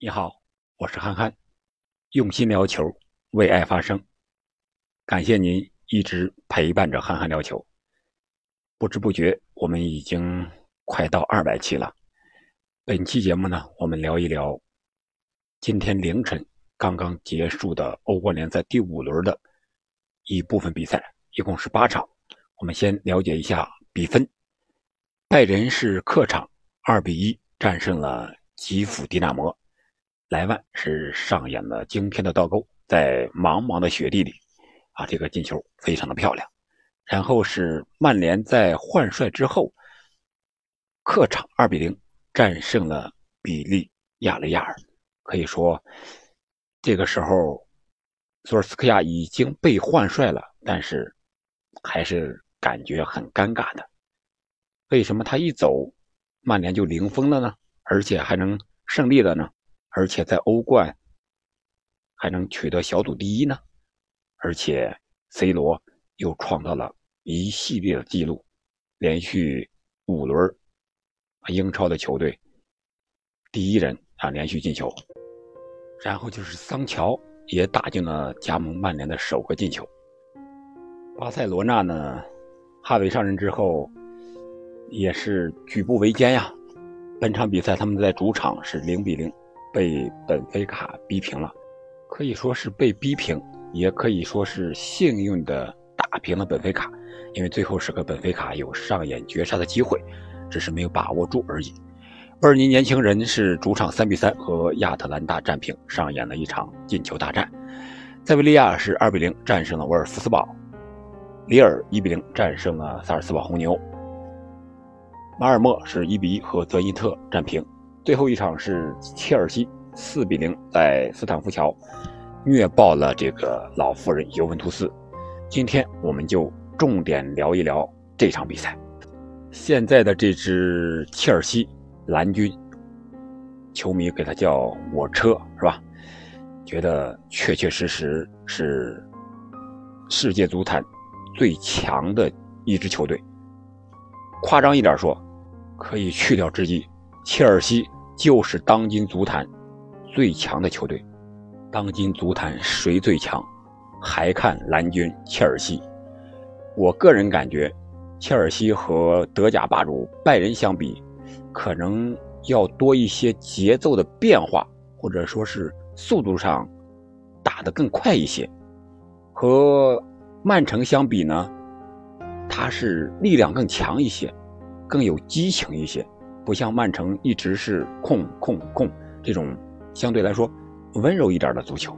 你好，我是憨憨，用心聊球，为爱发声。感谢您一直陪伴着憨憨聊球。不知不觉，我们已经快到二百期了。本期节目呢，我们聊一聊今天凌晨刚刚结束的欧冠联赛第五轮的一部分比赛，一共是八场。我们先了解一下比分：拜仁是客场二比一战胜了吉普迪纳摩。莱万是上演了惊天的倒钩，在茫茫的雪地里，啊，这个进球非常的漂亮。然后是曼联在换帅之后，客场二比零战胜了比利亚雷亚尔。可以说，这个时候索尔斯克亚已经被换帅了，但是还是感觉很尴尬的。为什么他一走，曼联就零封了呢？而且还能胜利了呢？而且在欧冠还能取得小组第一呢，而且 C 罗又创造了一系列的记录，连续五轮英超的球队第一人啊连续进球，然后就是桑乔也打进了加盟曼联的首个进球。巴塞罗那呢，哈维上任之后也是举步维艰呀，本场比赛他们在主场是零比零。被本菲卡逼平了，可以说是被逼平，也可以说是幸运的打平了本菲卡。因为最后时刻本菲卡有上演绝杀的机会，只是没有把握住而已。贝尔尼年轻人是主场三比三和亚特兰大战平，上演了一场进球大战。塞维利亚是二比零战胜了沃尔夫斯堡，里尔一比零战胜了萨尔斯堡红牛，马尔默是一比一和泽伊特战平。最后一场是切尔西四比零在斯坦福桥虐爆了这个老妇人尤文图斯。今天我们就重点聊一聊这场比赛。现在的这支切尔西蓝军，球迷给他叫我车是吧？觉得确确实实是世界足坛最强的一支球队。夸张一点说，可以去掉之一，切尔西。就是当今足坛最强的球队，当今足坛谁最强？还看蓝军切尔西。我个人感觉，切尔西和德甲霸主拜仁相比，可能要多一些节奏的变化，或者说是速度上打得更快一些。和曼城相比呢，他是力量更强一些，更有激情一些。不像曼城一直是控控控这种相对来说温柔一点的足球，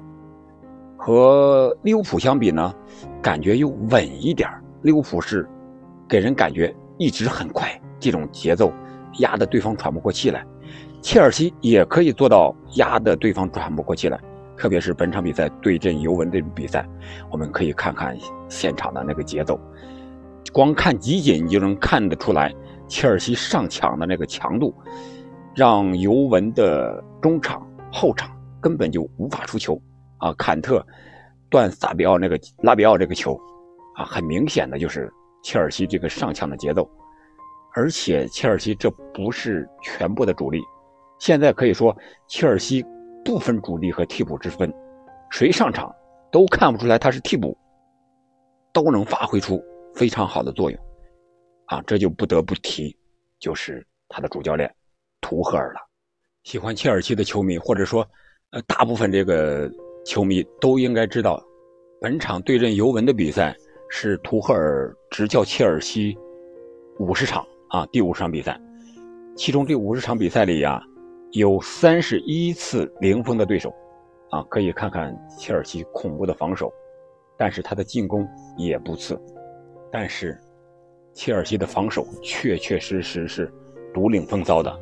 和利物浦相比呢，感觉又稳一点。利物浦是给人感觉一直很快，这种节奏压得对方喘不过气来。切尔西也可以做到压得对方喘不过气来，特别是本场比赛对阵尤文这种比赛，我们可以看看现场的那个节奏，光看集锦你就能看得出来。切尔西上抢的那个强度，让尤文的中场、后场根本就无法出球啊！坎特断萨比奥那个拉比奥这个球啊，很明显的就是切尔西这个上抢的节奏。而且切尔西这不是全部的主力，现在可以说切尔西不分主力和替补之分，谁上场都看不出来他是替补，都能发挥出非常好的作用。啊，这就不得不提，就是他的主教练图赫尔了。喜欢切尔西的球迷，或者说，呃，大部分这个球迷都应该知道，本场对阵尤文的比赛是图赫尔执教切尔西五十场啊，第五十场比赛，其中这五十场比赛里呀，有三十一次零封的对手，啊，可以看看切尔西恐怖的防守，但是他的进攻也不次，但是。切尔西的防守确确实实是独领风骚的。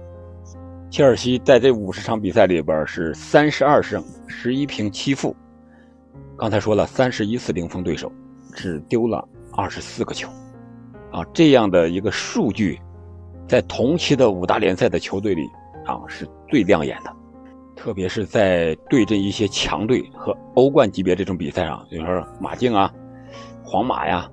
切尔西在这五十场比赛里边是三十二胜十一平七负。刚才说了，三十一次零封对手，只丢了二十四个球。啊，这样的一个数据，在同期的五大联赛的球队里啊是最亮眼的。特别是在对阵一些强队和欧冠级别这种比赛上，比如说马竞啊、皇马呀。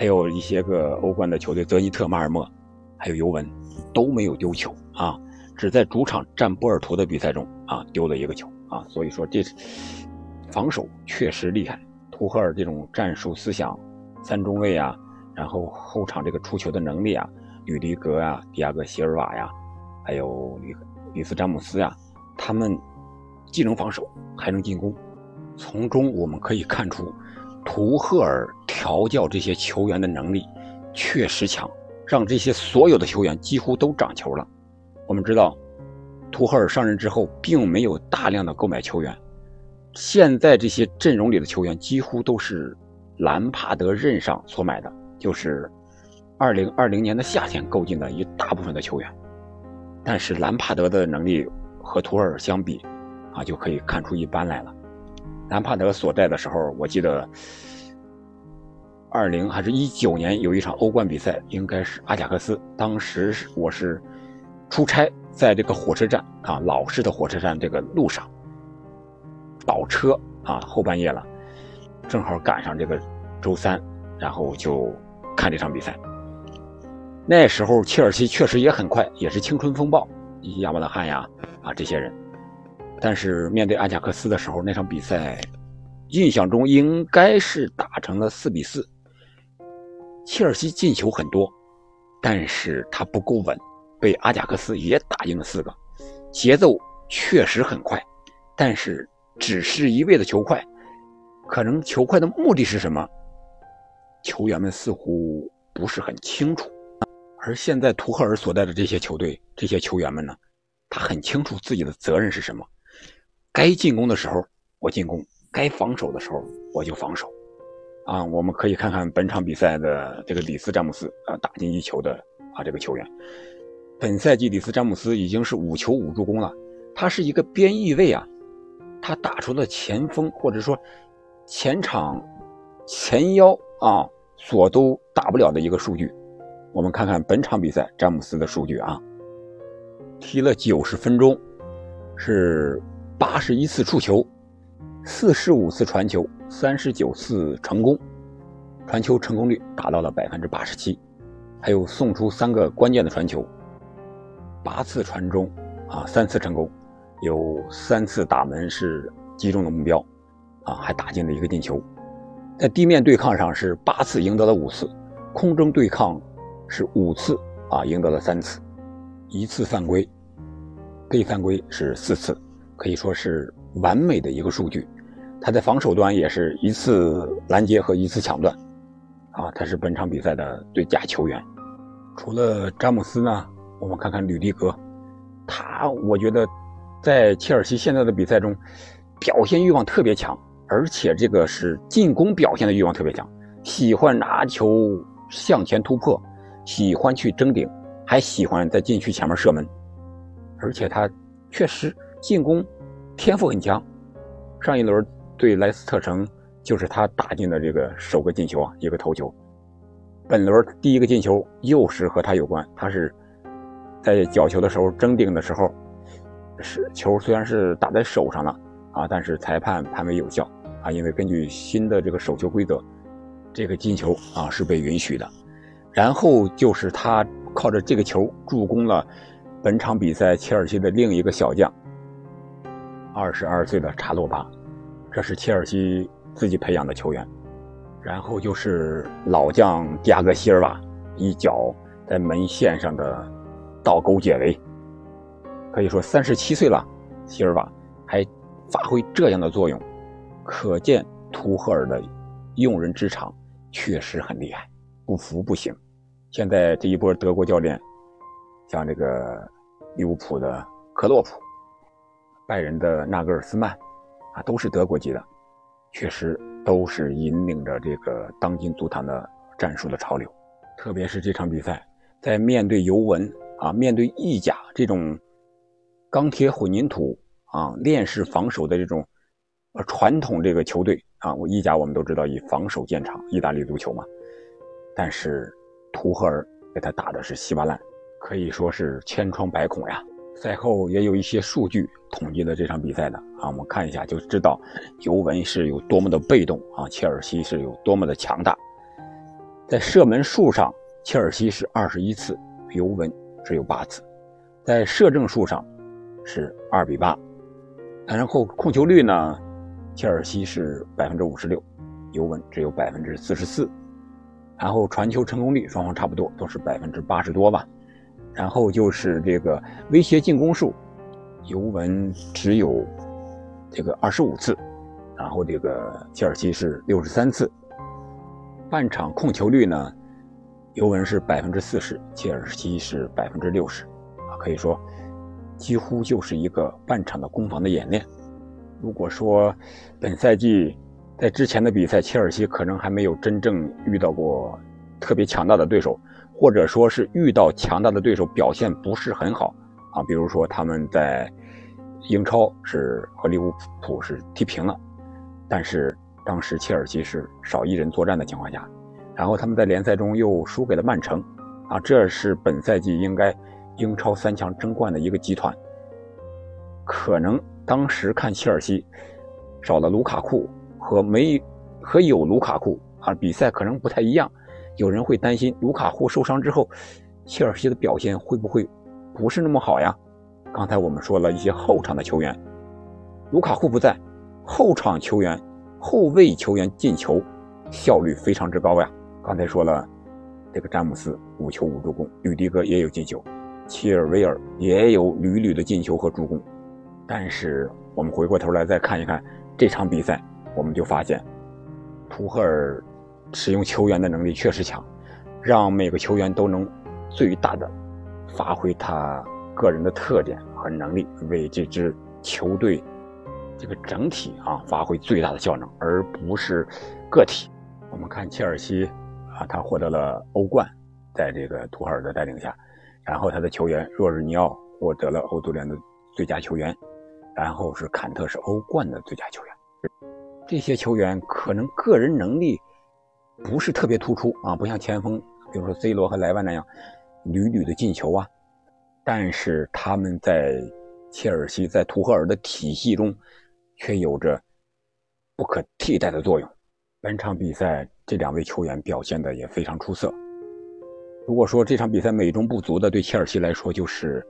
还有一些个欧冠的球队，泽尼特、马尔默，还有尤文，都没有丢球啊，只在主场战波尔图的比赛中啊丢了一个球啊，所以说这防守确实厉害。图赫尔这种战术思想，三中卫啊，然后后场这个出球的能力啊，吕迪格啊，迪亚戈席尔瓦呀，还有吕吕斯詹姆斯呀，他们既能防守还能进攻。从中我们可以看出，图赫尔调教这些球员的能力确实强，让这些所有的球员几乎都长球了。我们知道，图赫尔上任之后并没有大量的购买球员。现在这些阵容里的球员几乎都是兰帕德任上所买的，就是二零二零年的夏天购进的一大部分的球员。但是兰帕德的能力和图尔相比，啊，就可以看出一斑来了。南帕德所在的时候，我记得二零还是一九年有一场欧冠比赛，应该是阿贾克斯。当时是我是出差，在这个火车站啊，老式的火车站这个路上。倒车啊，后半夜了，正好赶上这个周三，然后就看这场比赛。那时候切尔西确实也很快，也是青春风暴，亚伯拉罕呀啊这些人。但是面对阿贾克斯的时候，那场比赛印象中应该是打成了四比四。切尔西进球很多，但是他不够稳，被阿贾克斯也打进了四个，节奏确实很快，但是。只是一味的求快，可能求快的目的是什么？球员们似乎不是很清楚。而现在图赫尔所在的这些球队、这些球员们呢，他很清楚自己的责任是什么。该进攻的时候我进攻，该防守的时候我就防守。啊，我们可以看看本场比赛的这个里斯詹姆斯啊，打进一球的啊这个球员。本赛季里斯詹姆斯已经是五球五助攻了，他是一个边翼位啊。他打出了前锋或者说前场前腰啊所都打不了的一个数据。我们看看本场比赛詹姆斯的数据啊，踢了九十分钟，是八十一次触球，四十五次传球，三十九次成功，传球成功率达到了百分之八十七，还有送出三个关键的传球，八次传中啊，三次成功。有三次打门是击中了目标，啊，还打进了一个进球。在地面对抗上是八次赢得了五次，空中对抗是五次啊赢得了三次，一次犯规，被犯规是四次，可以说是完美的一个数据。他在防守端也是一次拦截和一次抢断，啊，他是本场比赛的最佳球员。除了詹姆斯呢，我们看看吕迪格，他我觉得。在切尔西现在的比赛中，表现欲望特别强，而且这个是进攻表现的欲望特别强，喜欢拿球向前突破，喜欢去争顶，还喜欢在禁区前面射门，而且他确实进攻天赋很强。上一轮对莱斯特城就是他打进的这个首个进球啊，一个头球。本轮第一个进球又是和他有关，他是在角球的时候争顶的时候。是球虽然是打在手上了啊，但是裁判判为有效啊，因为根据新的这个手球规则，这个进球啊是被允许的。然后就是他靠着这个球助攻了本场比赛切尔西的另一个小将，二十二岁的查洛巴，这是切尔西自己培养的球员。然后就是老将迪亚戈希尔瓦一脚在门线上的倒钩解围。可以说三十七岁了，希尔瓦还发挥这样的作用，可见图赫尔的用人之长确实很厉害，不服不行。现在这一波德国教练，像这个利物浦的克洛普、拜仁的纳格尔斯曼，啊，都是德国籍的，确实都是引领着这个当今足坛的战术的潮流。特别是这场比赛，在面对尤文啊，面对意甲这种。钢铁混凝土啊，链式防守的这种呃传统这个球队啊，我意甲我们都知道以防守见长，意大利足球嘛。但是图赫尔给他打的是稀巴烂，可以说是千疮百孔呀。赛后也有一些数据统计了这场比赛的啊，我们看一下就知道尤文是有多么的被动啊，切尔西是有多么的强大。在射门数上，切尔西是二十一次，尤文只有八次。在射正数上是二比八，然后控球率呢，切尔西是百分之五十六，尤文只有百分之四十四。然后传球成功率双方差不多，都是百分之八十多吧。然后就是这个威胁进攻数，尤文只有这个二十五次，然后这个切尔西是六十三次。半场控球率呢，尤文是百分之四十，切尔西是百分之六十，啊，可以说几乎就是一个半场的攻防的演练。如果说本赛季在之前的比赛，切尔西可能还没有真正遇到过特别强大的对手。或者说是遇到强大的对手表现不是很好啊，比如说他们在英超是和利物浦是踢平了，但是当时切尔西是少一人作战的情况下，然后他们在联赛中又输给了曼城啊，这是本赛季应该英超三强争冠的一个集团，可能当时看切尔西少了卢卡库和没和有卢卡库啊，比赛可能不太一样。有人会担心卢卡库受伤之后，切尔西的表现会不会不是那么好呀？刚才我们说了一些后场的球员，卢卡库不在，后场球员、后卫球员进球效率非常之高呀。刚才说了，这个詹姆斯五球五助攻，吕迪格也有进球，切尔维尔也有屡屡的进球和助攻。但是我们回过头来再看一看这场比赛，我们就发现图赫尔。使用球员的能力确实强，让每个球员都能最大的发挥他个人的特点和能力，为这支球队这个整体啊发挥最大的效能，而不是个体。我们看切尔西啊，他获得了欧冠，在这个图赫尔的带领下，然后他的球员若日尼奥获得了欧足联的最佳球员，然后是坎特是欧冠的最佳球员。这些球员可能个人能力。不是特别突出啊，不像前锋，比如说 C 罗和莱万那样屡屡的进球啊。但是他们在切尔西在图赫尔的体系中，却有着不可替代的作用。本场比赛这两位球员表现的也非常出色。如果说这场比赛美中不足的，对切尔西来说就是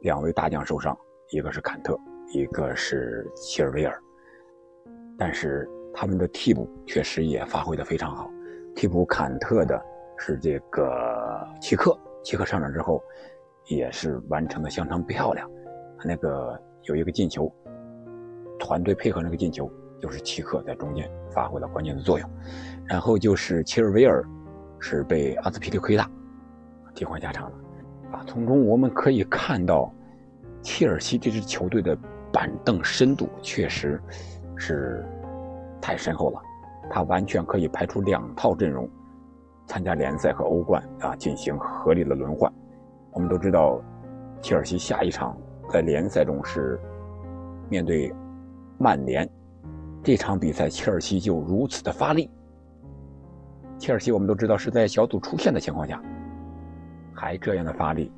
两位大将受伤，一个是坎特，一个是切尔维尔。但是他们的替补确实也发挥的非常好。替补坎特的是这个齐克，齐克上场之后也是完成的相当漂亮。那个有一个进球，团队配合那个进球，就是齐克在中间发挥了关键的作用。然后就是切尔维尔是被阿斯皮利奎塔替换下场了。啊，从中我们可以看到，切尔西这支球队的板凳深度确实是太深厚了。他完全可以排出两套阵容，参加联赛和欧冠啊，进行合理的轮换。我们都知道，切尔西下一场在联赛中是面对曼联，这场比赛切尔西就如此的发力。切尔西我们都知道是在小组出线的情况下，还这样的发力，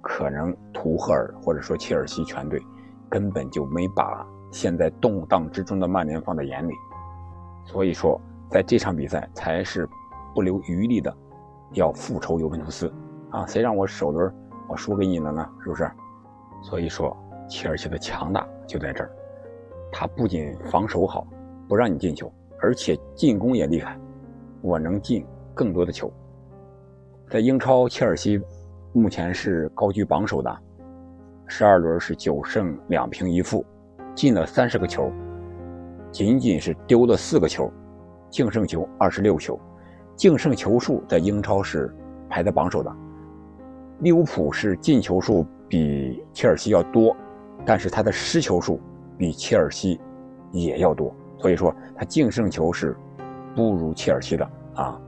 可能图赫尔或者说切尔西全队根本就没把现在动荡之中的曼联放在眼里。所以说，在这场比赛才是不留余力的，要复仇尤文图斯啊！谁让我首轮我输给你了呢？是不是？所以说，切尔西的强大就在这儿，他不仅防守好，不让你进球，而且进攻也厉害，我能进更多的球。在英超，切尔西目前是高居榜首的，十二轮是九胜两平一负，进了三十个球。仅仅是丢了四个球，净胜球二十六球，净胜球数在英超是排在榜首的。利物浦是进球数比切尔西要多，但是他的失球数比切尔西也要多，所以说他净胜球是不如切尔西的啊。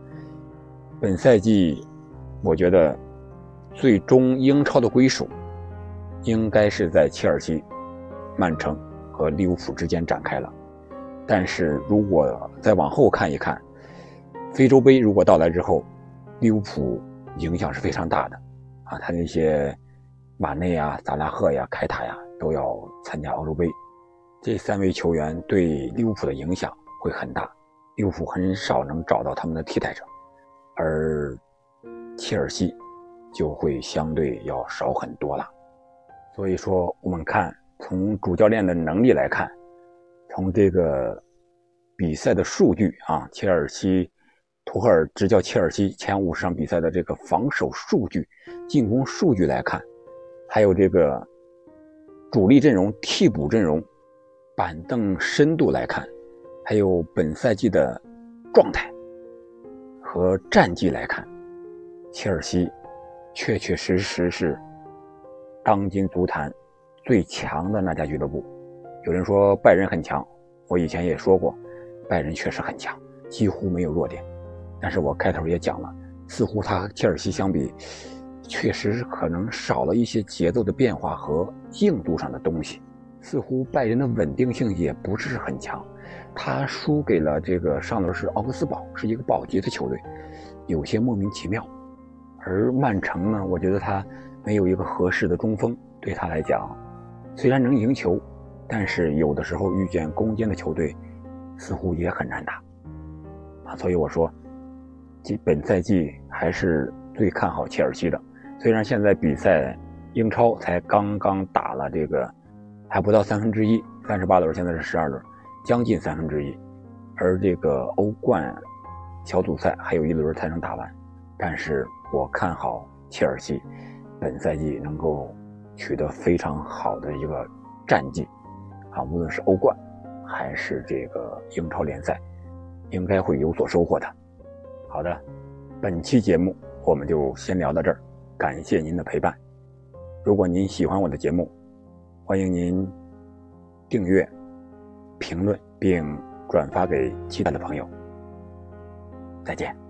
本赛季，我觉得最终英超的归属应该是在切尔西、曼城和利物浦之间展开了。但是如果再往后看一看，非洲杯如果到来之后，利物浦影响是非常大的，啊，他那些马内啊、萨拉赫呀、凯塔呀都要参加欧洲杯，这三位球员对利物浦的影响会很大，利物浦很少能找到他们的替代者，而切尔西就会相对要少很多了。所以说，我们看从主教练的能力来看，从这个比赛的数据啊，切尔西图赫尔执教切尔西前五十场比赛的这个防守数据、进攻数据来看，还有这个主力阵容、替补阵容、板凳深度来看，还有本赛季的状态和战绩来看，切尔西确确实实是当今足坛最强的那家俱乐部。有人说拜仁很强，我以前也说过，拜仁确实很强，几乎没有弱点。但是我开头也讲了，似乎他和切尔西相比，确实可能少了一些节奏的变化和硬度上的东西。似乎拜仁的稳定性也不是很强。他输给了这个上轮是奥格斯堡，是一个保级的球队，有些莫名其妙。而曼城呢，我觉得他没有一个合适的中锋，对他来讲，虽然能赢球，但是有的时候遇见攻坚的球队，似乎也很难打。啊，所以我说，本赛季还是最看好切尔西的。虽然现在比赛英超才刚刚打了这个，还不到三分之一，三十八轮，现在是十二轮。将近三分之一，而这个欧冠小组赛还有一轮才能打完，但是我看好切尔西本赛季能够取得非常好的一个战绩，啊，无论是欧冠还是这个英超联赛，应该会有所收获的。好的，本期节目我们就先聊到这儿，感谢您的陪伴。如果您喜欢我的节目，欢迎您订阅。评论并转发给其他的朋友。再见。